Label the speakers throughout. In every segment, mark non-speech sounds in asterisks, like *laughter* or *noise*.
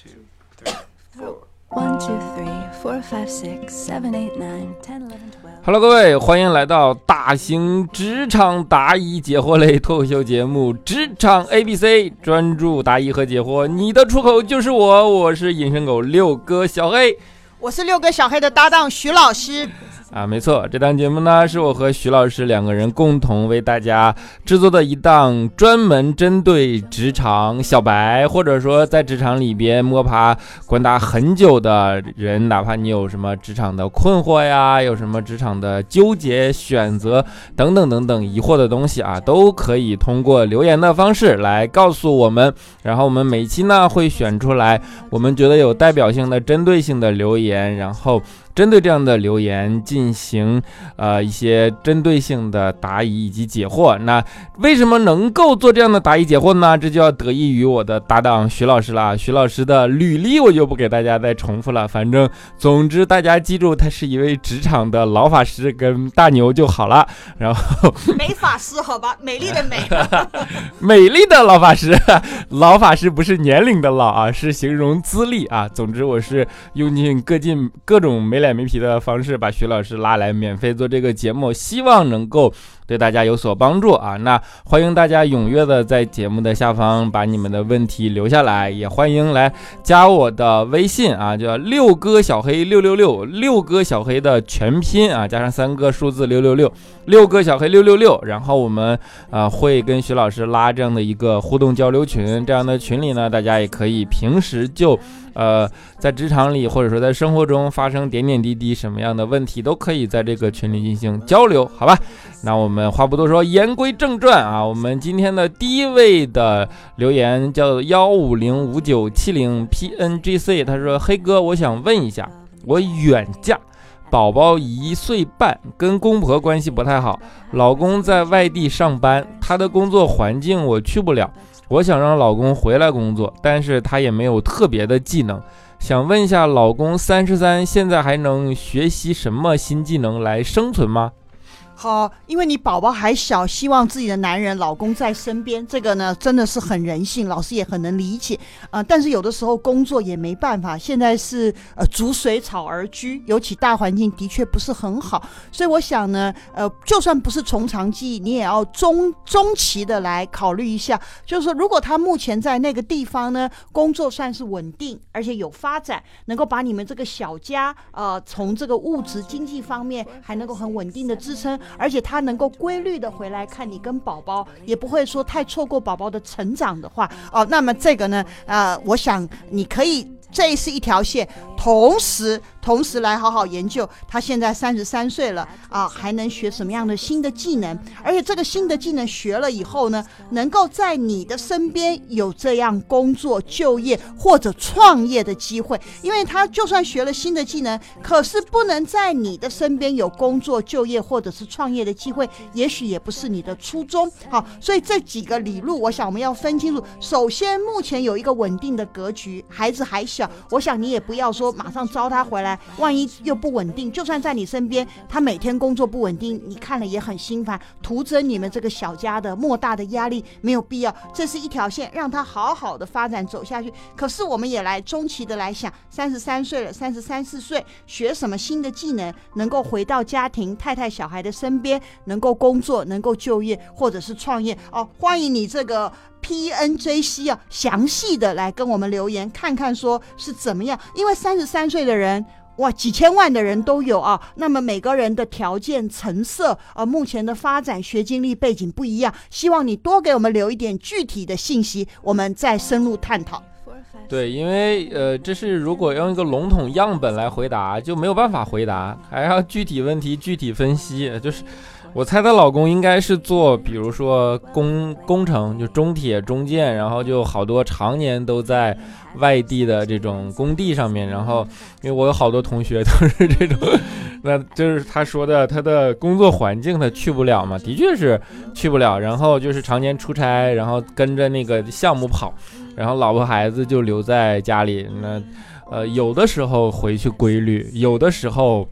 Speaker 1: two, three, four.
Speaker 2: One, two, three, four, five, six, seven, eight, nine, ten, eleven, twelve.
Speaker 3: Hello，各位，欢迎来到大型职场答疑解惑类脱口秀节目《职场 A B C》，专注答疑和解惑，你的出口就是我，我是隐身狗六哥小黑。
Speaker 4: 我是六哥小黑的搭档徐老师。
Speaker 3: 啊，没错，这档节目呢是我和徐老师两个人共同为大家制作的一档专门针对职场小白，或者说在职场里边摸爬滚打很久的人，哪怕你有什么职场的困惑呀，有什么职场的纠结、选择等等等等疑惑的东西啊，都可以通过留言的方式来告诉我们。然后我们每期呢会选出来我们觉得有代表性的、针对性的留言，然后。针对这样的留言进行呃一些针对性的答疑以及解惑。那为什么能够做这样的答疑解惑呢？这就要得益于我的搭档徐老师了。徐老师的履历我就不给大家再重复了。反正总之大家记住，他是一位职场的老法师跟大牛就好了。然后
Speaker 4: 美法师好吧，美丽的美，*laughs* *laughs*
Speaker 3: 美丽的老法师，老法师不是年龄的老啊，是形容资历啊。总之我是用尽各尽各种脸没皮的方式把徐老师拉来免费做这个节目，希望能够对大家有所帮助啊！那欢迎大家踊跃的在节目的下方把你们的问题留下来，也欢迎来加我的微信啊，叫六哥小黑六六六，六哥小黑的全拼啊，加上三个数字六六六，六哥小黑六六六。然后我们啊会跟徐老师拉这样的一个互动交流群，这样的群里呢，大家也可以平时就。呃，在职场里或者说在生活中发生点点滴滴什么样的问题，都可以在这个群里进行交流，好吧？那我们话不多说，言归正传啊。我们今天的第一位的留言叫幺五零五九七零 pngc，他说：“黑哥，我想问一下，我远嫁，宝宝一岁半，跟公婆关系不太好，老公在外地上班，他的工作环境我去不了。”我想让老公回来工作，但是他也没有特别的技能，想问一下，老公三十三，现在还能学习什么新技能来生存吗？
Speaker 4: 好，因为你宝宝还小，希望自己的男人、老公在身边，这个呢真的是很人性，老师也很能理解啊。但是有的时候工作也没办法，现在是呃逐水草而居，尤其大环境的确不是很好，所以我想呢，呃，就算不是从长计议，你也要中中期的来考虑一下，就是说，如果他目前在那个地方呢，工作算是稳定，而且有发展，能够把你们这个小家呃从这个物质经济方面还能够很稳定的支撑。而且他能够规律的回来看你跟宝宝，也不会说太错过宝宝的成长的话，哦，那么这个呢，呃，我想你可以，这是一条线，同时。同时来好好研究，他现在三十三岁了啊，还能学什么样的新的技能？而且这个新的技能学了以后呢，能够在你的身边有这样工作、就业或者创业的机会。因为他就算学了新的技能，可是不能在你的身边有工作、就业或者是创业的机会，也许也不是你的初衷。好，所以这几个理路，我想我们要分清楚。首先，目前有一个稳定的格局，孩子还小，我想你也不要说马上招他回来。万一又不稳定，就算在你身边，他每天工作不稳定，你看了也很心烦，徒增你们这个小家的莫大的压力，没有必要。这是一条线，让他好好的发展走下去。可是我们也来中期的来想，三十三岁了，三十三四岁，学什么新的技能，能够回到家庭太太小孩的身边，能够工作，能够就业，或者是创业哦。欢迎你这个。P N J C 啊，详细的来跟我们留言，看看说是怎么样。因为三十三岁的人，哇，几千万的人都有啊。那么每个人的条件、成色啊，目前的发展、学经历背景不一样。希望你多给我们留一点具体的信息，我们再深入探讨。
Speaker 3: 对，因为呃，这是如果用一个笼统样本来回答，就没有办法回答，还要具体问题具体分析，就是。我猜她老公应该是做，比如说工工程，就中铁、中建，然后就好多常年都在外地的这种工地上面。然后，因为我有好多同学都是这种，那就是他说的，他的工作环境他去不了嘛，的确是去不了。然后就是常年出差，然后跟着那个项目跑，然后老婆孩子就留在家里。那呃，有的时候回去规律，有的时候。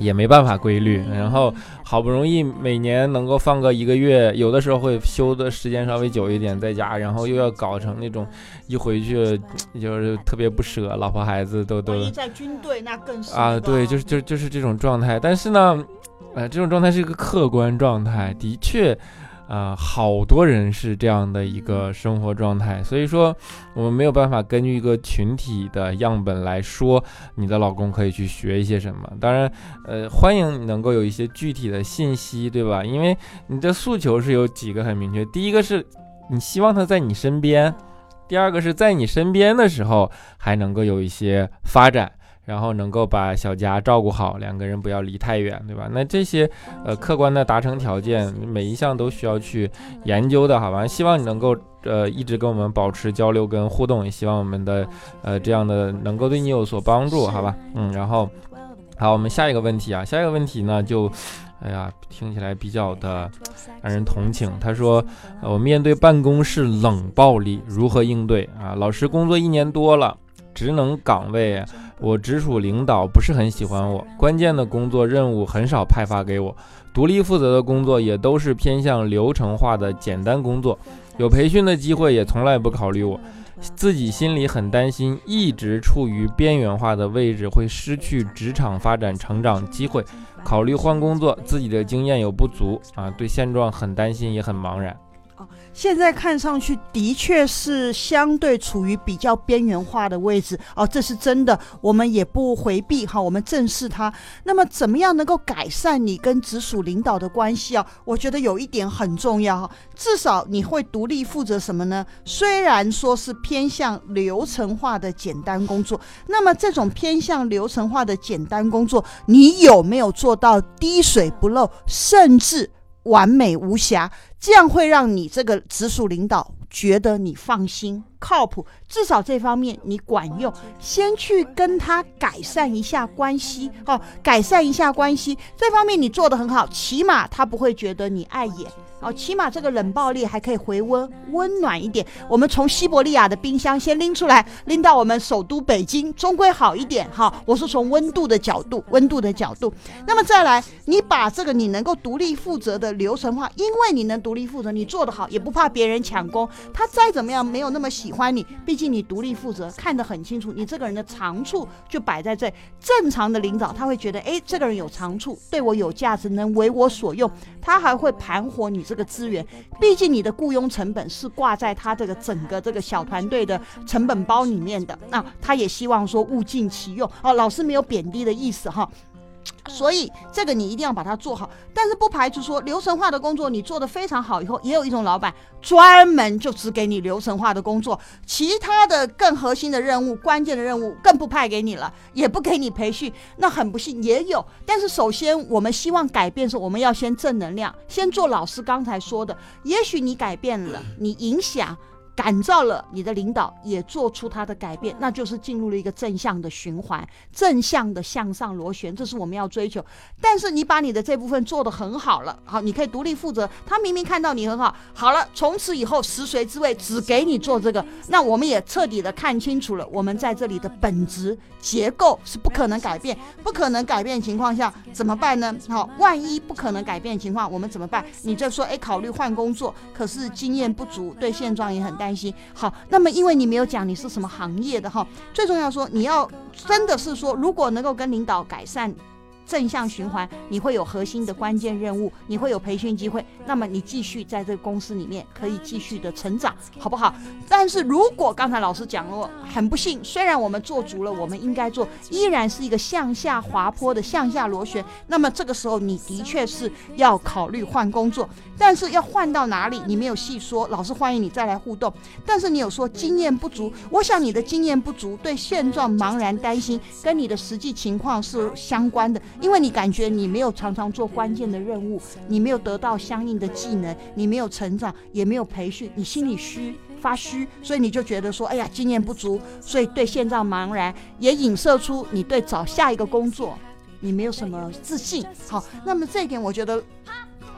Speaker 3: 也没办法规律，然后好不容易每年能够放个一个月，有的时候会休的时间稍微久一点在家，然后又要搞成那种一回去就是特别不舍，老婆孩子都都
Speaker 4: 在军队那更是
Speaker 3: 啊，对，就是就就是这种状态。但是呢，呃，这种状态是一个客观状态，的确，啊，好多人是这样的一个生活状态。所以说，我们没有办法根据一个群体的样本来说你的老公可以去学一些什么。当然，呃，欢迎你能够有一些具体的信息，对吧？因为你的诉求是有几个很明确，第一个是你希望他在你身边。第二个是在你身边的时候还能够有一些发展，然后能够把小家照顾好，两个人不要离太远，对吧？那这些呃客观的达成条件，每一项都需要去研究的，好吧？希望你能够呃一直跟我们保持交流跟互动，也希望我们的呃这样的能够对你有所帮助，好吧？嗯，然后好，我们下一个问题啊，下一个问题呢就。哎呀，听起来比较的让人同情。他说：“呃我面对办公室冷暴力如何应对啊？老师工作一年多了，职能岗位我直属领导不是很喜欢我，关键的工作任务很少派发给我，独立负责的工作也都是偏向流程化的简单工作，有培训的机会也从来不考虑我。”自己心里很担心，一直处于边缘化的位置，会失去职场发展成长机会。考虑换工作，自己的经验有不足啊，对现状很担心，也很茫然。
Speaker 4: 现在看上去的确是相对处于比较边缘化的位置哦，这是真的，我们也不回避哈，我们正视它。那么怎么样能够改善你跟直属领导的关系啊？我觉得有一点很重要哈，至少你会独立负责什么呢？虽然说是偏向流程化的简单工作，那么这种偏向流程化的简单工作，你有没有做到滴水不漏，甚至完美无瑕？这样会让你这个直属领导觉得你放心、靠谱，至少这方面你管用。先去跟他改善一下关系，哦，改善一下关系，这方面你做得很好，起码他不会觉得你碍眼。哦，起码这个冷暴力还可以回温，温暖一点。我们从西伯利亚的冰箱先拎出来，拎到我们首都北京，终归好一点哈。我是从温度的角度，温度的角度。那么再来，你把这个你能够独立负责的流程化，因为你能独立负责，你做得好，也不怕别人抢功。他再怎么样没有那么喜欢你，毕竟你独立负责，看得很清楚，你这个人的长处就摆在这。正常的领导他会觉得，哎，这个人有长处，对我有价值，能为我所用，他还会盘活你。这个资源，毕竟你的雇佣成本是挂在他这个整个这个小团队的成本包里面的，那他也希望说物尽其用哦。老师没有贬低的意思哈，所以这个你一定要把它做好。但是不排除说流程化的工作你做得非常好以后，也有一种老板专门就只给你流程化的工作，其他的更核心的任务、关键的任务更不派给你了，也不给你培训，那很不幸也有。但是首先我们希望改变是，我们要先正能量，先做老师刚才说的，也许你改变了，你影响。感召了你的领导，也做出他的改变，那就是进入了一个正向的循环，正向的向上螺旋，这是我们要追求。但是你把你的这部分做得很好了，好，你可以独立负责。他明明看到你很好，好了，从此以后食髓知味，只给你做这个。那我们也彻底的看清楚了，我们在这里的本质结构是不可能改变，不可能改变情况下怎么办呢？好，万一不可能改变情况，我们怎么办？你就说，哎，考虑换工作，可是经验不足，对现状也很担心。好，那么因为你没有讲你是什么行业的哈，最重要说你要真的是说，如果能够跟领导改善。正向循环，你会有核心的关键任务，你会有培训机会，那么你继续在这个公司里面可以继续的成长，好不好？但是如果刚才老师讲了，很不幸，虽然我们做足了我们应该做，依然是一个向下滑坡的向下螺旋，那么这个时候你的确是要考虑换工作，但是要换到哪里，你没有细说，老师欢迎你再来互动，但是你有说经验不足，我想你的经验不足，对现状茫然担心，跟你的实际情况是相关的。因为你感觉你没有常常做关键的任务，你没有得到相应的技能，你没有成长，也没有培训，你心里虚发虚，所以你就觉得说，哎呀，经验不足，所以对现状茫然，也影射出你对找下一个工作，你没有什么自信。好，那么这一点我觉得。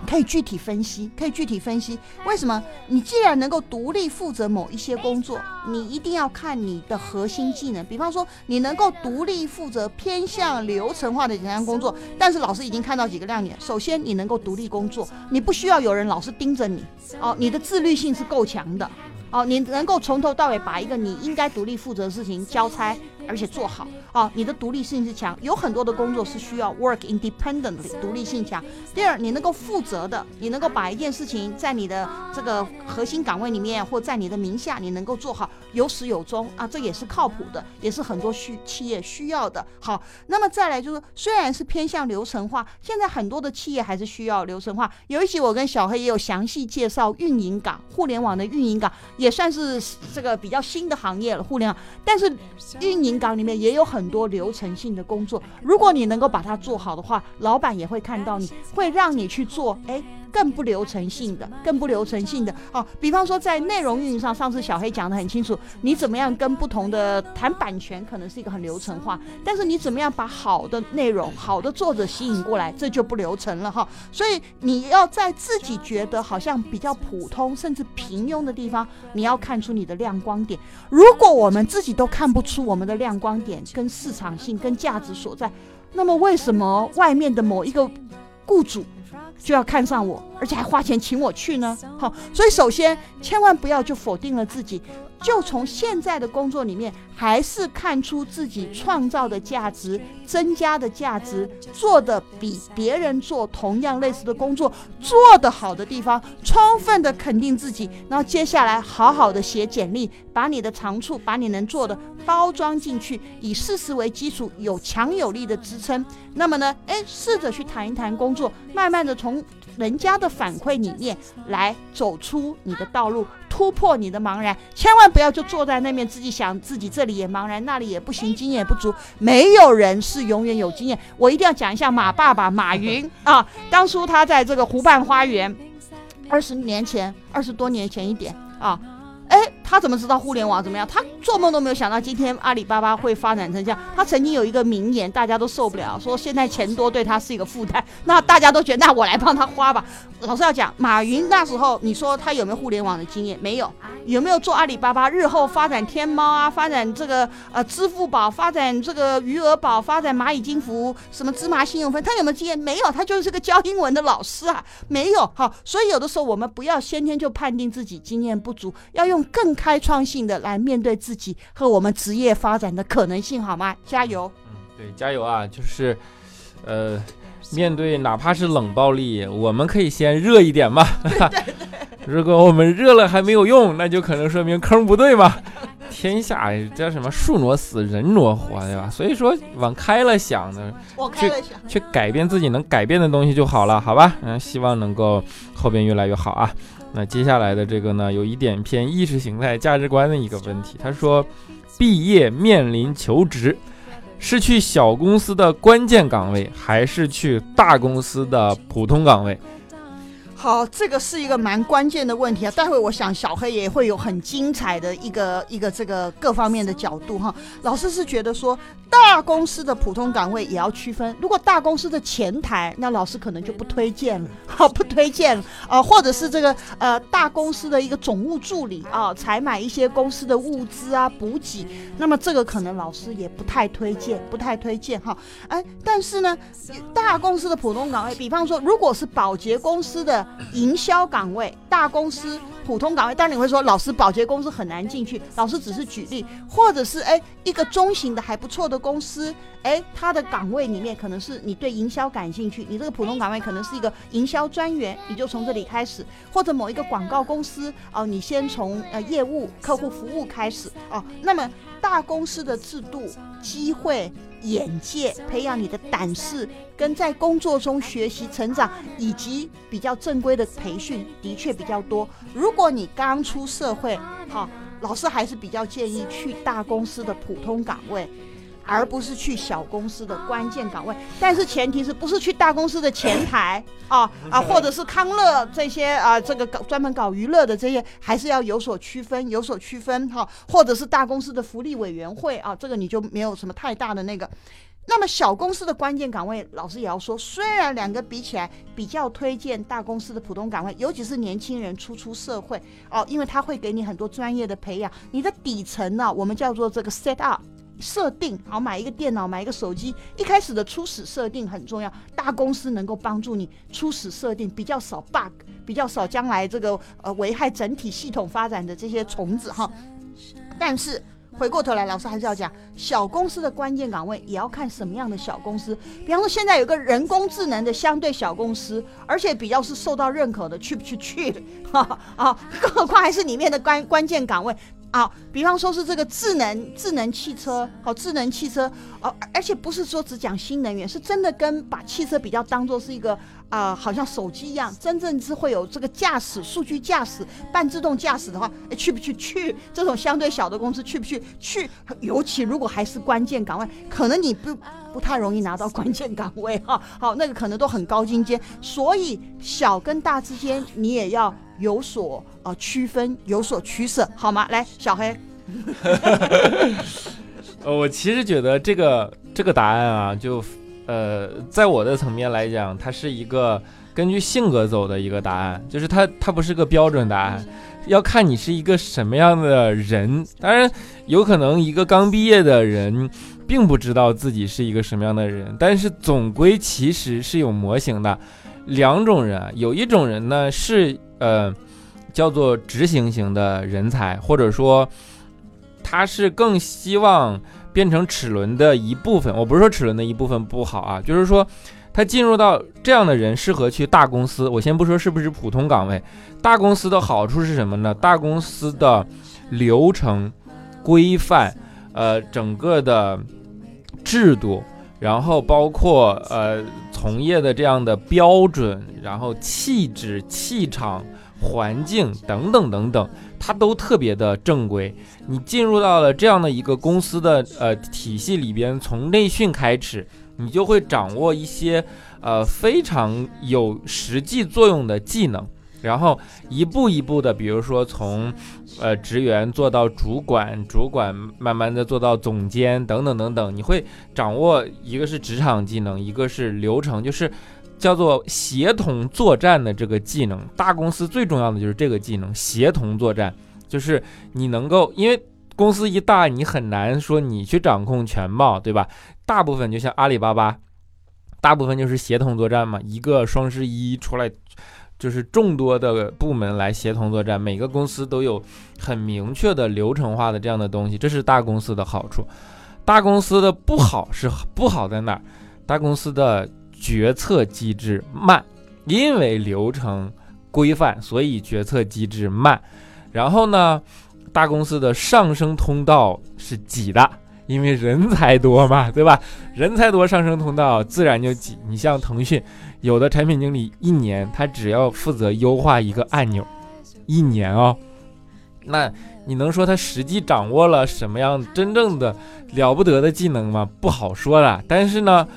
Speaker 4: 可以具体分析，可以具体分析为什么你既然能够独立负责某一些工作，你一定要看你的核心技能。比方说，你能够独立负责偏向流程化的简单工作，但是老师已经看到几个亮点。首先，你能够独立工作，你不需要有人老是盯着你，哦，你的自律性是够强的，哦，你能够从头到尾把一个你应该独立负责的事情交差。而且做好啊，你的独立性是强，有很多的工作是需要 work independently，独立性强。第二，你能够负责的，你能够把一件事情在你的这个核心岗位里面，或在你的名下，你能够做好，有始有终啊，这也是靠谱的，也是很多需企业需要的。好，那么再来就是，虽然是偏向流程化，现在很多的企业还是需要流程化。有一集我跟小黑也有详细介绍运营岗，互联网的运营岗也算是这个比较新的行业了，互联网，但是运营。岗里面也有很多流程性的工作，如果你能够把它做好的话，老板也会看到你，会让你去做。哎。更不流程性的，更不流程性的哦。比方说，在内容运营上，上次小黑讲的很清楚，你怎么样跟不同的谈版权，可能是一个很流程化。但是你怎么样把好的内容、好的作者吸引过来，这就不流程了哈。所以你要在自己觉得好像比较普通，甚至平庸的地方，你要看出你的亮光点。如果我们自己都看不出我们的亮光点跟市场性、跟价值所在，那么为什么外面的某一个雇主？就要看上我，而且还花钱请我去呢。好，所以首先千万不要就否定了自己。就从现在的工作里面，还是看出自己创造的价值、增加的价值，做的比别人做同样类似的工作做得好的地方，充分的肯定自己。然后接下来好好的写简历，把你的长处、把你能做的包装进去，以事实为基础，有强有力的支撑。那么呢，哎，试着去谈一谈工作，慢慢的从人家的反馈里面来走出你的道路。突破你的茫然，千万不要就坐在那边自己想自己这里也茫然，那里也不行，经验也不足。没有人是永远有经验。我一定要讲一下马爸爸马云啊，当初他在这个湖畔花园，二十年前，二十多年前一点啊。哎，他怎么知道互联网怎么样？他做梦都没有想到今天阿里巴巴会发展成这样。他曾经有一个名言，大家都受不了，说现在钱多对他是一个负担。那大家都觉得，那我来帮他花吧。老师要讲，马云那时候，你说他有没有互联网的经验？没有。有没有做阿里巴巴？日后发展天猫啊，发展这个呃支付宝，发展这个余额宝，发展蚂蚁金服，什么芝麻信用分？他有没有经验？没有，他就是个教英文的老师啊，没有。好，所以有的时候我们不要先天就判定自己经验不足，要用。更开创性的来面对自己和我们职业发展的可能性，好吗？加油！
Speaker 3: 嗯，对，加油啊！就是，呃，面对哪怕是冷暴力，我们可以先热一点嘛。*laughs*
Speaker 4: 对对对。
Speaker 3: 如果我们热了还没有用，那就可能说明坑不对嘛。天下叫什么树挪死，人挪活，对吧？所以说往开了想呢，
Speaker 4: 去
Speaker 3: 去改变自己能改变的东西就好了，好吧？嗯，希望能够后边越来越好啊。那接下来的这个呢，有一点偏意识形态、价值观的一个问题。他说，毕业面临求职，是去小公司的关键岗位，还是去大公司的普通岗位？
Speaker 4: 好，这个是一个蛮关键的问题啊。待会我想小黑也会有很精彩的一个一个这个各方面的角度哈。老师是觉得说，大公司的普通岗位也要区分。如果大公司的前台，那老师可能就不推荐了，好 *laughs* 不推荐了啊。或者是这个呃大公司的一个总务助理啊，采买一些公司的物资啊补给，那么这个可能老师也不太推荐，不太推荐哈。哎，但是呢，大公司的普通岗位，比方说如果是保洁公司的。营销岗位，大公司普通岗位，当然你会说，老师保洁公司很难进去。老师只是举例，或者是哎，一个中型的还不错的公司，哎，它的岗位里面可能是你对营销感兴趣，你这个普通岗位可能是一个营销专员，你就从这里开始，或者某一个广告公司哦，你先从呃业务客户服务开始哦。那么大公司的制度、机会。眼界，培养你的胆识，跟在工作中学习成长，以及比较正规的培训，的确比较多。如果你刚出社会，好，老师还是比较建议去大公司的普通岗位。而不是去小公司的关键岗位。但是前提是不是去大公司的前台啊啊，或者是康乐这些啊，这个搞专门搞娱乐的这些，还是要有所区分，有所区分哈。或者是大公司的福利委员会啊，这个你就没有什么太大的那个。那么小公司的关键岗位，老师也要说，虽然两个比起来比较推荐大公司的普通岗位，尤其是年轻人初出社会哦，因为他会给你很多专业的培养，你的底层呢，我们叫做这个 set up 设定，好买一个电脑，买一个手机，一开始的初始设定很重要，大公司能够帮助你初始设定比较少 bug，比较少将来这个呃危害整体系统发展的这些虫子哈，但是。回过头来，老师还是要讲小公司的关键岗位，也要看什么样的小公司。比方说，现在有个人工智能的相对小公司，而且比较是受到认可的，去不去？去，哈啊，更何况还是里面的关关键岗位。啊，比方说是这个智能智能汽车，好，智能汽车，哦，而且不是说只讲新能源，是真的跟把汽车比较当做是一个啊，好像手机一样，真正是会有这个驾驶、数据驾驶、半自动驾驶的话，去不去？去这种相对小的公司去不去？去，尤其如果还是关键岗位，可能你不不太容易拿到关键岗位哈，好，那个可能都很高精尖，所以小跟大之间你也要。有所呃区分，有所取舍，好吗？来，小黑。*laughs*
Speaker 3: 呃，我其实觉得这个这个答案啊，就呃，在我的层面来讲，它是一个根据性格走的一个答案，就是它它不是个标准答案，要看你是一个什么样的人。当然，有可能一个刚毕业的人并不知道自己是一个什么样的人，但是总归其实是有模型的。两种人，有一种人呢是。呃，叫做执行型的人才，或者说他是更希望变成齿轮的一部分。我不是说齿轮的一部分不好啊，就是说他进入到这样的人适合去大公司。我先不说是不是普通岗位，大公司的好处是什么呢？大公司的流程规范，呃，整个的制度，然后包括呃。从业的这样的标准，然后气质、气场、环境等等等等，它都特别的正规。你进入到了这样的一个公司的呃体系里边，从内训开始，你就会掌握一些呃非常有实际作用的技能。然后一步一步的，比如说从，呃职员做到主管，主管慢慢的做到总监，等等等等，你会掌握一个是职场技能，一个是流程，就是叫做协同作战的这个技能。大公司最重要的就是这个技能，协同作战，就是你能够，因为公司一大，你很难说你去掌控全貌，对吧？大部分就像阿里巴巴，大部分就是协同作战嘛，一个双十一出来。就是众多的部门来协同作战，每个公司都有很明确的流程化的这样的东西，这是大公司的好处。大公司的不好是不好在哪儿？大公司的决策机制慢，因为流程规范，所以决策机制慢。然后呢，大公司的上升通道是挤的，因为人才多嘛，对吧？人才多，上升通道自然就挤。你像腾讯。有的产品经理一年他只要负责优化一个按钮，一年哦，那你能说他实际掌握了什么样真正的了不得的技能吗？不好说了。但是呢，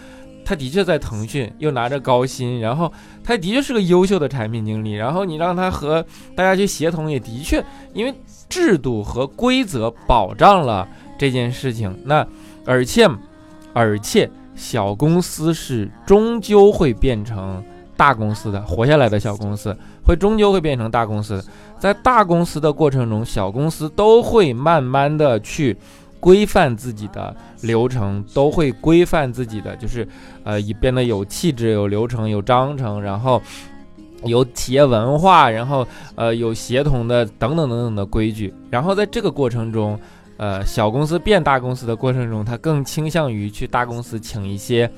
Speaker 3: 他的确在腾讯又拿着高薪，然后他的确是个优秀的产品经理。然后你让他和大家去协同，也的确因为制度和规则保障了这件事情。那而且，而且。小公司是终究会变成大公司的，活下来的小公司会终究会变成大公司。在大公司的过程中，小公司都会慢慢的去规范自己的流程，都会规范自己的，就是呃，以变得有气质、有流程、有章程，然后有企业文化，然后呃，有协同的等等等等的规矩。然后在这个过程中。呃，小公司变大公司的过程中，他更倾向于去大公司请一些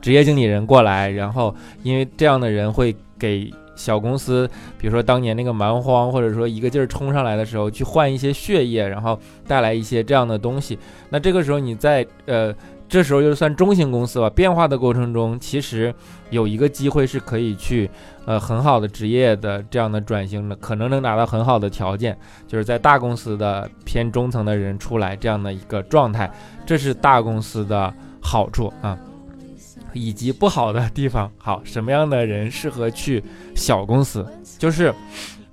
Speaker 3: 职业经理人过来，然后因为这样的人会给小公司，比如说当年那个蛮荒，或者说一个劲儿冲上来的时候，去换一些血液，然后带来一些这样的东西。那这个时候你在呃这时候就算中型公司吧，变化的过程中，其实有一个机会是可以去，呃，很好的职业的这样的转型的，可能能达到很好的条件，就是在大公司的偏中层的人出来这样的一个状态，这是大公司的好处啊，以及不好的地方。好，什么样的人适合去小公司？就是，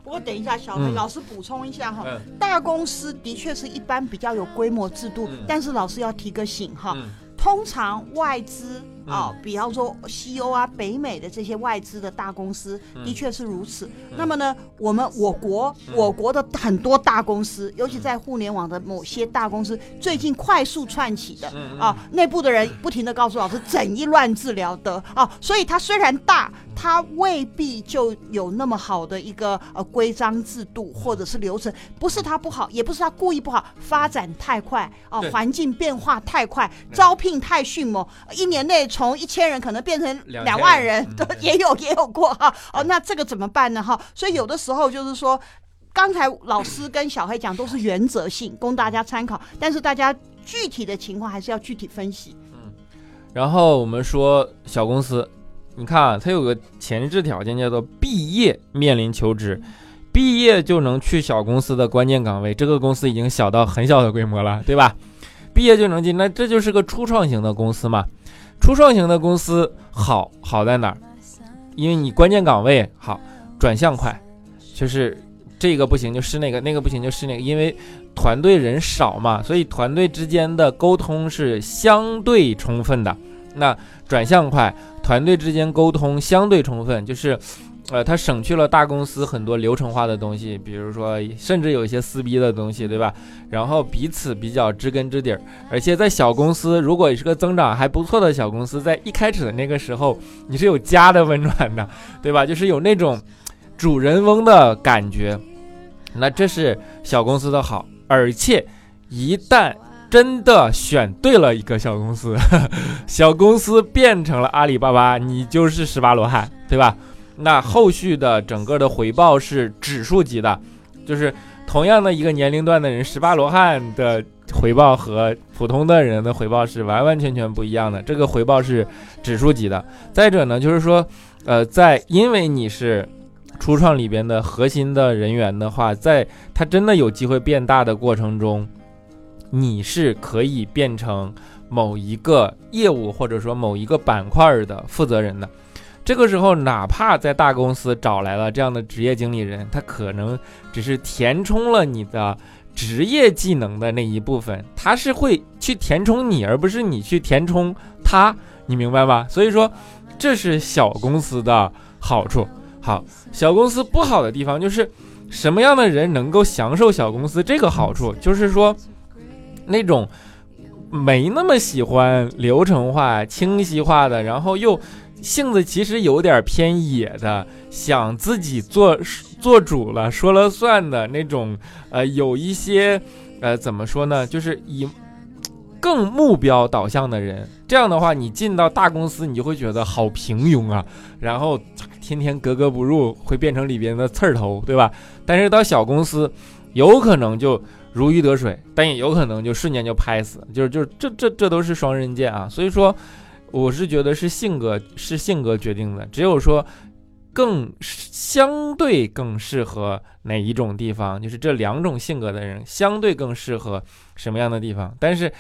Speaker 4: 不过等一下，小黑、
Speaker 3: 嗯
Speaker 4: 老师补充一下哈，
Speaker 3: 嗯
Speaker 4: 大公司的确是一般比较有规模制度，
Speaker 3: 嗯
Speaker 4: 但是老师要提个醒哈，
Speaker 3: 嗯
Speaker 4: 通常外资
Speaker 3: 嗯。
Speaker 4: 啊，比方说西欧啊、北美的这些外资的大公司，
Speaker 3: 嗯。
Speaker 4: 的确是如此。那么呢，我们我国
Speaker 3: 嗯。
Speaker 4: 我国的很多大公司，尤其在互联网的某些大公司，最近快速窜起的
Speaker 3: 嗯
Speaker 4: 啊，内部的人不停的告诉老师，整一乱治疗的啊，所以它虽然大，它未必就有那么好的一个呃规章制度或者是流程，不是它不好，也不是它故意不好，发展太快
Speaker 3: 啊，
Speaker 4: 环境变化太快，招聘太迅猛，一年内从一千人可能变成
Speaker 3: 两
Speaker 4: 万人
Speaker 3: 人，
Speaker 4: 都
Speaker 3: 嗯
Speaker 4: 也有也有过哈。哦，那这个怎么办呢？哈，所以有的时候就是说。刚才老师跟小黑讲都是原则性，供大家参考，但是大家具体的情况还是要具体分析。
Speaker 3: 嗯然后我们说小公司，你看啊，它有个前置条件叫做毕业面临求职，毕业就能去小公司的关键岗位，这个公司已经小到很小的规模了，对吧？毕业就能进，那这就是个初创型的公司嘛。初创型的公司好好在哪儿？因为你关键岗位好，转向快，就是这个不行就试那个，那个不行就试那个，因为团队人少嘛，所以团队之间的沟通是相对充分的。那转向快，团队之间沟通相对充分，就是，呃，它省去了大公司很多流程化的东西，比如说甚至有一些撕逼的东西，对吧？然后彼此比较知根知底儿，而且在小公司，如果你是个增长还不错的小公司，在一开始的那个时候，你是有家的温暖的，对吧？就是有那种主人翁的感觉，那这是小公司的好，而且一旦真的选对了一个小公司，*laughs* 小公司变成了阿里巴巴，你就是十八罗汉，对吧？那后续的整个的回报是指数级的，就是同样的一个年龄段的人，十八罗汉的回报和普通的人的回报是完完全全不一样的，这个回报是指数级的。再者呢，就是说，呃，在因为你是初创里边的核心的人员的话，在它真的有机会变大的过程中，你是可以变成某一个业务或者说某一个板块的负责人的。这个时候，哪怕在大公司找来了这样的职业经理人，他可能只是填充了你的职业技能的那一部分，他是会去填充你，而不是你去填充他，你明白吗？所以说，这是小公司的好处。好，小公司不好的地方就是什么样的人能够享受小公司这个好处，就是说那种没那么喜欢流程化、清晰化的，然后又性子其实有点偏野的，想自己做做主了、说了算的那种，呃，有一些呃怎么说呢，就是以更目标导向的人。这样的话，你进到大公司，你就会觉得好平庸啊，然后天天格格不入，会变成里边的刺儿头，对吧？但是到小公司，有可能就如鱼得水，但也有可能就瞬间就拍死，就是就是这这这都是双刃剑啊。所以说，我是觉得是性格是性格决定的，只有说更相对更适合哪一种地方，就是这两种性格的人相对更适合什么样的地方，但是。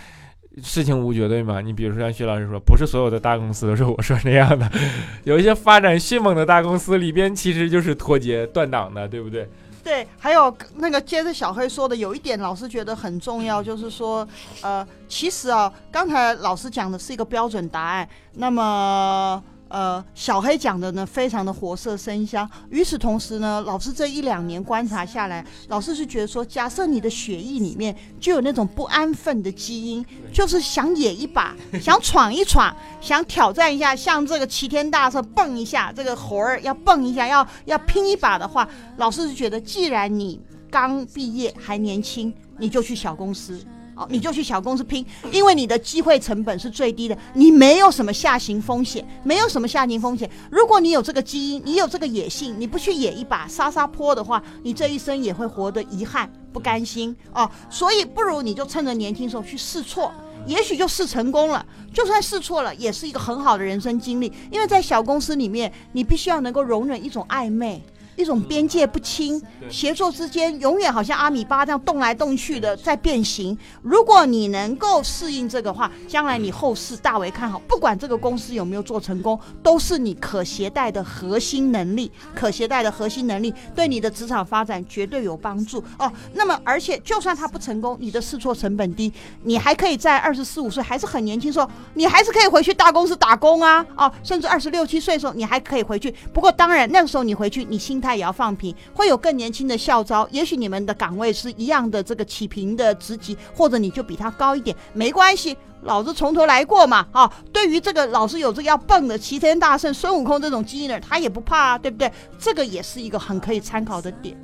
Speaker 3: 事情无绝对嘛，你比如说像薛老师说，不是所有的大公司都是我说那样的，*laughs* 有一些发展迅猛的大公司里边其实就是脱节断档的，对不对？
Speaker 4: 对，还有那个接着小黑说的，有一点老师觉得很重要，就是说，呃，其实啊，刚才老师讲的是一个标准答案，那么。呃，小黑讲的呢，非常的活色生香。与此同时呢，老师这一两年观察下来，老师是觉得说，假设你的血液里面就有那种不安分的基因，就是想野一把，想闯一闯，想挑战一下，像这个齐天大圣蹦一下，这个猴儿要蹦一下，要要拼一把的话，老师是觉得，既然你刚毕业还年轻，你就去小公司。哦，你就去小公司拼，因为你的机会成本是最低的，你没有什么下行风险，没有什么下行风险。如果你有这个基因，你有这个野性，你不去野一把杀杀坡的话，你这一生也会活得遗憾不甘心啊。所以不如你就趁着年轻时候去试错，也许就试成功了。就算试错了，也是一个很好的人生经历。因为在小公司里面，你必须要能够容忍一种暧昧。一种边界不清，协作之间永远好像阿米巴这样动来动去的在变形。如果你能够适应这个话，将来你后世大为看好。不管这个公司有没有做成功，都是你可携带的核心能力，可携带的核心能力对你的职场发展绝对有帮助哦。那么，而且就算它不成功，你的试错成本低，你还可以在二十四五岁还是很年轻时候，你还是可以回去大公司打工啊哦，甚至二十六七岁的时候你还可以回去。不过当然那个时候你回去，你心态。他也要放平，会有更年轻的校招。也许你们的岗位是一样的，这个起平的职级，或者你就比他高一点，没关系，老子从头来过嘛。啊，对于这个老师有这个要蹦的齐天大圣孙悟空这种基因的，他也不怕啊，对不对？这个也是一个很可以参考的点。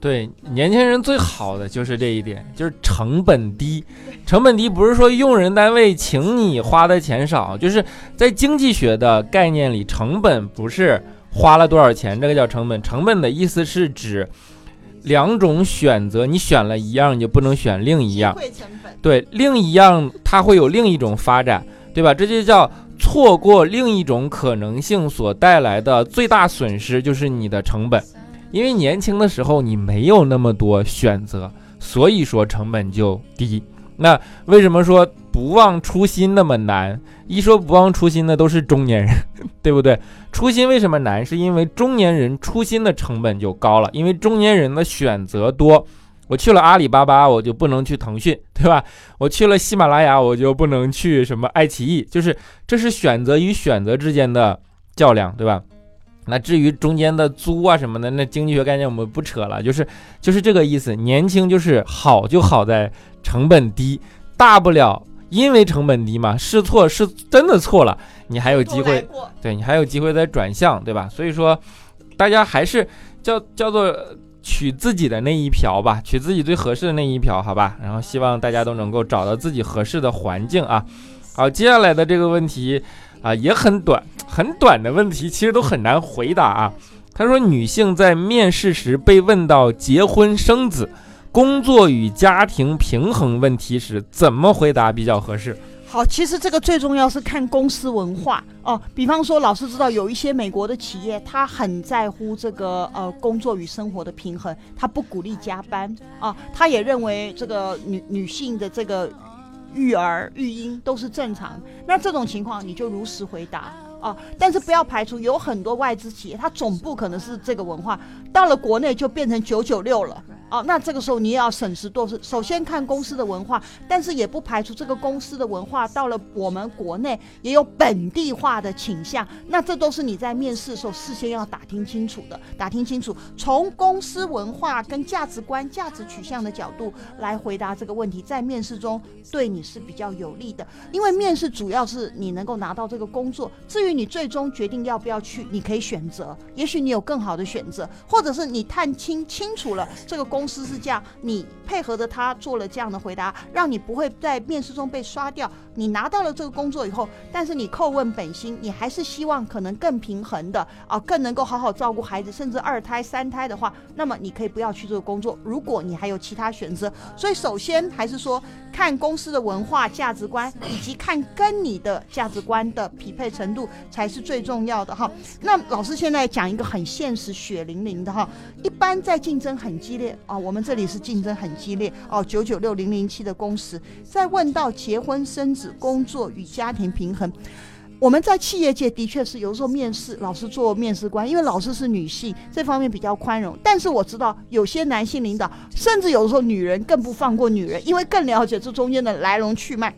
Speaker 3: 对，年轻人最好的就是这一点，就是成本低。成本低不是说用人单位请你花的钱少，就是在经济学的概念里，成本不是。花了多少钱？这个叫成本。成本的意思是指两种选择，你选了一样，你就不能选另一样。对，另一样它会有另一种发展，对吧？这就叫错过另一种可能性所带来的最大损失，就是你的成本。因为年轻的时候你没有那么多选择，所以说成本就低。那为什么说不忘初心那么难？一说不忘初心的都是中年人，*laughs* 对不对？初心为什么难？是因为中年人初心的成本就高了，因为中年人的选择多。我去了阿里巴巴，我就不能去腾讯，*laughs* 对吧？我去了喜马拉雅，我就不能去什么爱奇艺，就是这是选择与选择之间的较量，对吧？那至于中间的租啊什么的，那经济学概念我们不扯了，就是就是这个意思。年轻就是好，就好在。成本低，大不了因为成本低嘛，试错是真的错了，你还有机会，对你还有机会再转向，对吧？所以说，大家还是叫叫做取自己的那一瓢吧，取自己最合适的那一瓢，好吧？然后希望大家都能够找到自己合适的环境啊。好，接下来的这个问题啊也很短，很短的问题，其实都很难回答啊。他说，女性在面试时被问到结婚生子。工作与家庭平衡问题时，怎么回答比较合适？
Speaker 4: 好，其实这个最重要是看公司文化哦。比方说，老师知道有一些美国的企业，他很在乎这个呃工作与生活的平衡，他不鼓励加班啊，他也认为这个女女性的这个育儿育婴都是正常。那这种情况，你就如实回答啊。但是不要排除有很多外资企业，它总部可能是这个文化，到了国内就变成九九六了。哦，那这个时候你也要审时度势。首先看公司的文化，但是也不排除这个公司的文化到了我们国内也有本地化的倾向。那这都是你在面试的时候事先要打听清楚的。打听清楚，从公司文化跟价值观、价值取向的角度来回答这个问题，在面试中对你是比较有利的。因为面试主要是你能够拿到这个工作，至于你最终决定要不要去，你可以选择。也许你有更好的选择，或者是你探清清楚了这个工。公司是这样，你配合着他做了这样的回答，让你不会在面试中被刷掉。你拿到了这个工作以后，但是你叩问本心，你还是希望可能更平衡的啊，更能够好好照顾孩子，甚至二胎、三胎的话，那么你可以不要去这个工作。如果你还有其他选择，所以首先还是说看公司的文化、价值观，以及看跟你的价值观的匹配程度才是最重要的哈。那老师现在讲一个很现实、血淋淋的哈，一般在竞争很激烈。啊，我们这里是竞争很激烈哦，九九六零零七的工时。在问到结婚生子、工作与家庭平衡，我们在企业界的确是有时候面试老师做面试官，因为老师是女性，这方面比较宽容。但是我知道有些男性领导，甚至有时候女人更不放过女人，因为更了解这中间的来龙去脉，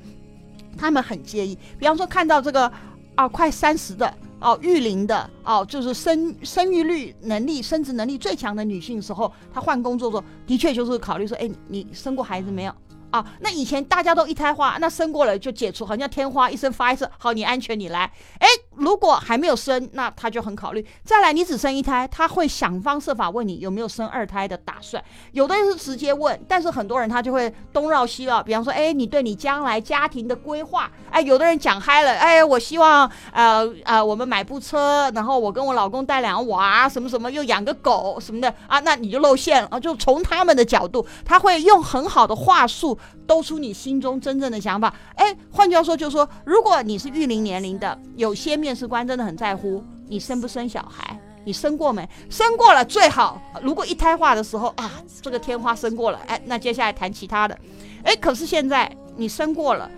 Speaker 4: 他们很介意。比方说看到这个啊，快三十的。哦，育龄的哦，就是生生育率能力、生殖能力最强的女性时候，她换工作的时候，的确就是考虑说，哎，你生过孩子没有？啊，那以前大家都一胎化，那生过了就解除，好像天花一声发一次，好，你安全，你来。哎，如果还没有生，那他就很考虑。再来，你只生一胎，他会想方设法问你有没有生二胎的打算。有的人是直接问，但是很多人他就会东绕西绕。比方说，哎，你对你将来家庭的规划，哎，有的人讲嗨了，哎，我希望呃呃，我们买部车，然后我跟我老公带两个娃，什么什么，又养个狗什么的啊，那你就露馅了啊。就从他们的角度，他会用很好的话术兜出你心中真正的想法。哎，换句话说，就是说，如果你是育龄年龄的，有些面试官真的很在乎你生不生小孩，你生过没？生过了最好。如果一胎化的时候啊，这个天花生过了，哎，那接下来谈其他的。哎，可是现在你生过了，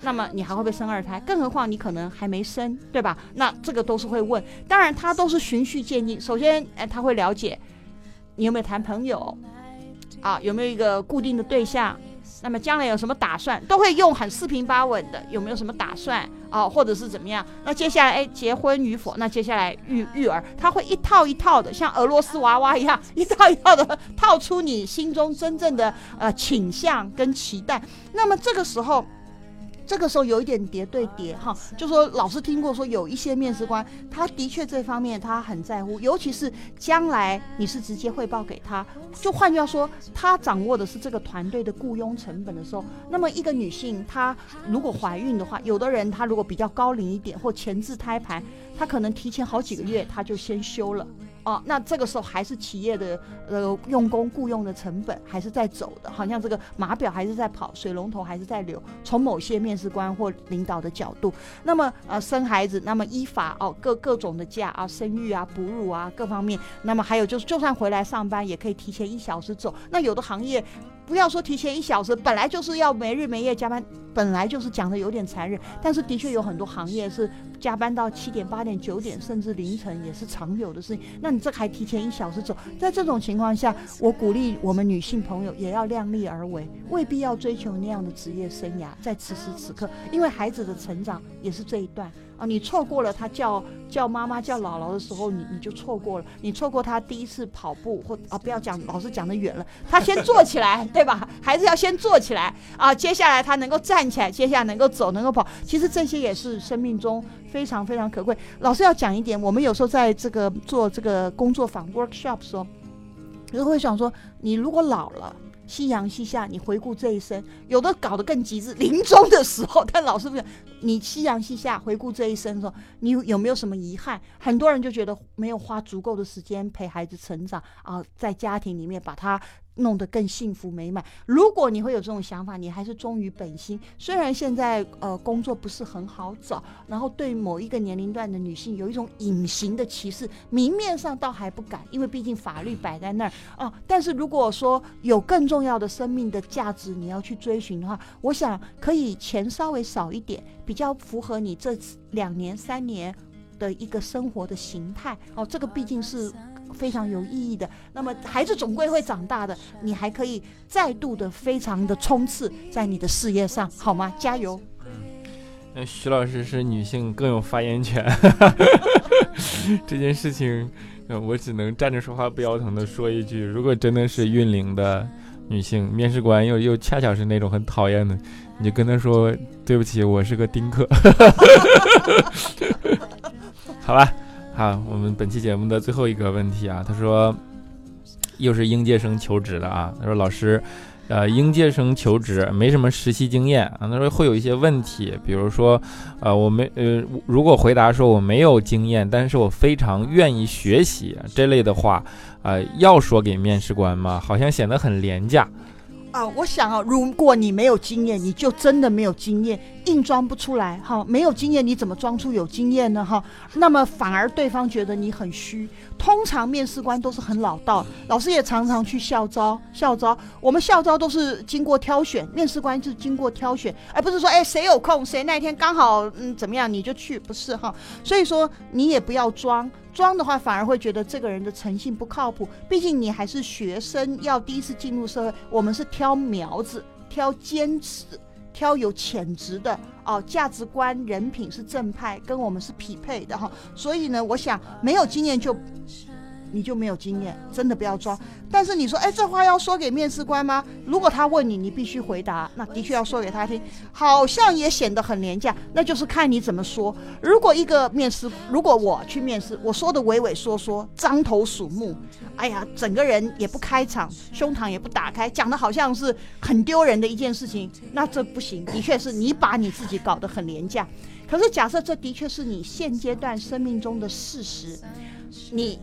Speaker 4: 那么你还会不会生二胎？更何况你可能还没生，对吧？那这个都是会问。当然，他都是循序渐进。首先，哎，他会了解你有没有谈朋友，啊，有没有一个固定的对象。那么将来有什么打算，都会用很四平八稳的，有没有什么打算啊，或者是怎么样？那接下来哎，结婚与否？那接下来育育儿，他会一套一套的，像俄罗斯娃娃一样，一套一套的套出你心中真正的呃倾向跟期待。那么这个时候。这个时候有一点叠对叠哈，就说老师听过说有一些面试官，他的确这方面他很在乎，尤其是将来你是直接汇报给他，就换句话说，他掌握的是这个团队的雇佣成本的时候，那么一个女性她如果怀孕的话，有的人她如果比较高龄一点或前置胎盘，她可能提前好几个月她就先休了。哦，那这个时候还是企业的呃用工雇佣的成本还是在走的，好像这个码表还是在跑，水龙头还是在流。从某些面试官或领导的角度，那么呃生孩子，那么依法哦各各种的假啊，生育啊，哺乳啊各方面，那么还有就是就算回来上班也可以提前一小时走。那有的行业。不要说提前一小时，本来就是要没日没夜加班，本来就是讲的有点残忍。但是的确有很多行业是加班到七点、八点、九点，甚至凌晨也是常有的事情。那你这还提前一小时走，在这种情况下，我鼓励我们女性朋友也要量力而为，未必要追求那样的职业生涯。在此时此刻，因为孩子的成长也是这一段。啊，你错过了他叫叫妈妈叫姥姥的时候，你你就错过了。你错过他第一次跑步，或啊，不要讲，老师讲的远了。他先坐起来，*laughs* 对吧？孩子要先坐起来啊。接下来他能够站起来，接下来能够走，能够跑。其实这些也是生命中非常非常可贵。老师要讲一点，我们有时候在这个做这个工作坊 workshop 时候，有时候会想说，你如果老了。夕阳西下，你回顾这一生，有的搞得更极致，临终的时候。但老师不讲，你夕阳西下回顾这一生的时候，你有没有什么遗憾？很多人就觉得没有花足够的时间陪孩子成长啊，在家庭里面把他。弄得更幸福美满。如果你会有这种想法，你还是忠于本心。虽然现在呃工作不是很好找，然后对某一个年龄段的女性有一种隐形的歧视，明面上倒还不敢，因为毕竟法律摆在那儿哦。但是如果说有更重要的生命的价值你要去追寻的话，我想可以钱稍微少一点，比较符合你这两年三年的一个生活的形态哦。这个毕竟是。非常有意义的。那么孩子总归会长大的，你还可以再度的非常的冲刺在你的事业上，好吗？加油！
Speaker 3: 嗯，那徐老师是女性更有发言权。*laughs* 这件事情，我只能站着说话不腰疼的说一句：如果真的是孕龄的女性面试官又又恰巧是那种很讨厌的，你就跟他说对不起，我是个丁克。*laughs* *laughs* 好吧。好，我们本期节目的最后一个问题啊，他说，又是应届生求职的啊，他说老师，呃，应届生求职没什么实习经验啊，他说会有一些问题，比如说，呃，我没呃，如果回答说我没有经验，但是我非常愿意学习这类的话，呃，要说给面试官吗？好像显得很廉价。
Speaker 4: 啊，我想啊，如果你没有经验，你就真的没有经验，硬装不出来哈。没有经验，你怎么装出有经验呢哈？那么反而对方觉得你很虚。通常面试官都是很老道，老师也常常去校招，校招我们校招都是经过挑选，面试官就是经过挑选，而不是说哎谁有空谁那天刚好嗯怎么样你就去，不是哈。所以说你也不要装。装的话，反而会觉得这个人的诚信不靠谱。毕竟你还是学生，要第一次进入社会，我们是挑苗子、挑坚持、挑有潜质的哦，价值观、人品是正派，跟我们是匹配的哈。所以呢，我想没有经验就你就没有经验，真的不要装。但是你说，哎，这话要说给面试官吗？如果他问你，你必须回答，那的确要说给他听，好像也显得很廉价，那就是看你怎么说。如果一个面试，如果我去面试，我说的畏畏缩缩、张头鼠目，哎呀，整个人也不开场，胸膛也不打开，讲的好像是很丢人的一件事情，那这不行，的确是你把你自己搞得很廉价。可是假设这的确是你现阶段生命中的事实，你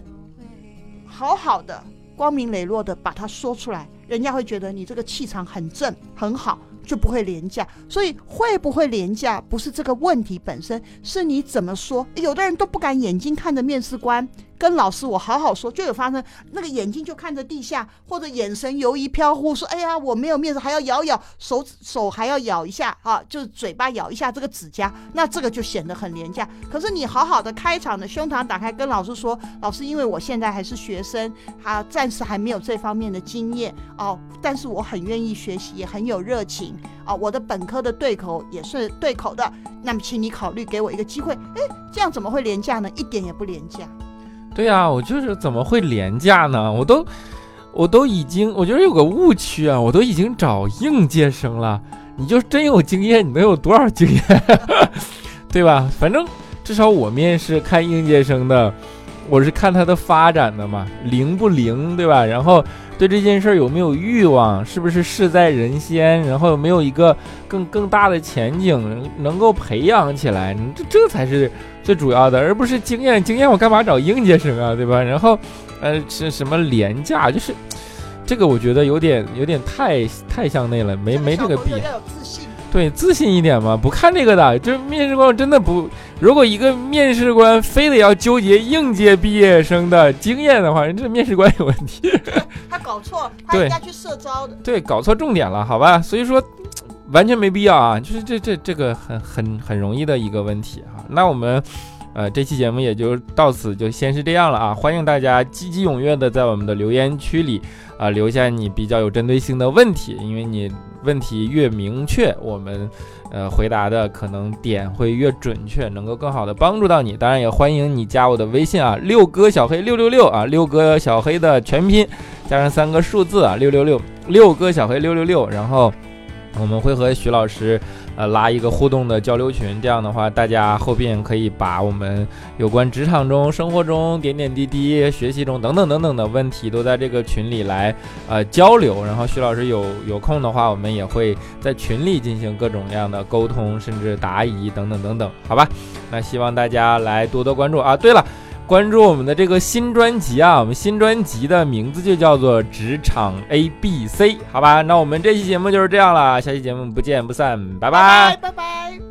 Speaker 4: 好好的、光明磊落的把它说出来，人家会觉得你这个气场很正、很好，就不会廉价。所以会不会廉价，不是这个问题本身，是你怎么说。有的人都不敢眼睛看着面试官。跟老师我好好说，就有发生那个眼睛就看着地下，或者眼神游移飘忽，说哎呀我没有面子，还要咬咬手，手还要咬一下啊，就是嘴巴咬一下这个指甲，那这个就显得很廉价。可是你好好的开场的胸膛打开，跟老师说，老师因为我现在还是学生，他暂时还没有这方面的经验哦，但是我很愿意学习，也很有热情啊，我的本科的对口也是对口的，那么请你考虑给我一个机会，哎，这样怎么会廉价呢？一点也不廉价。
Speaker 3: 对呀，我就是怎么会廉价呢？我都，我都已经，我觉得有个误区啊，我都已经找应届生了，你就真有经验，你能有多少经验？*laughs* 对吧？反正至少我面试看应届生的，我是看它的发展的嘛，灵不灵，对吧？然后。对这件事有没有欲望，是不是事在人先，然后有没有一个更更大的前景能够培养起来，这这才是最主要的，而不是经验。经验我干嘛找应届生啊，对吧？然后，呃，是什么廉价？就是这个，我觉得有点有点太太向内了，没没这个必要。对，自信一点嘛，不看这个的。就是面试官真的不，如果一个面试官非得要纠结应届毕业生的经验的话，人这面试官有问题。*laughs*
Speaker 4: 他搞错，他应该去社招的。
Speaker 3: 对，搞错重点了，好吧？所以说，完全没必要啊。就是这这这个很很很容易的一个问题啊。那我们。呃，这期节目也就到此就先是这样了啊！欢迎大家积极踊跃的在我们的留言区里啊留下你比较有针对性的问题，因为你问题越明确，我们呃回答的可能点会越准确，能够更好的帮助到你。当然也欢迎你加我的微信啊，六哥小黑六六六啊，六哥小黑的全拼加上三个数字啊，六六六，六哥小黑六六六，然后我们会和徐老师。呃，拉一个互动的交流群，这样的话，大家后边可以把我们有关职场中、生活中点点滴滴、学习中等等等等的问题，都在这个群里来呃交流。然后徐老师有有空的话，我们也会在群里进行各种各样的沟通，甚至答疑等等等等，好吧？那希望大家来多多关注啊！对了。关注我们的这个新专辑啊，我们新专辑的名字就叫做《职场 A B C》，好吧？那我们这期节目就是这样了，下期节目不见不散，拜拜，
Speaker 4: 拜拜。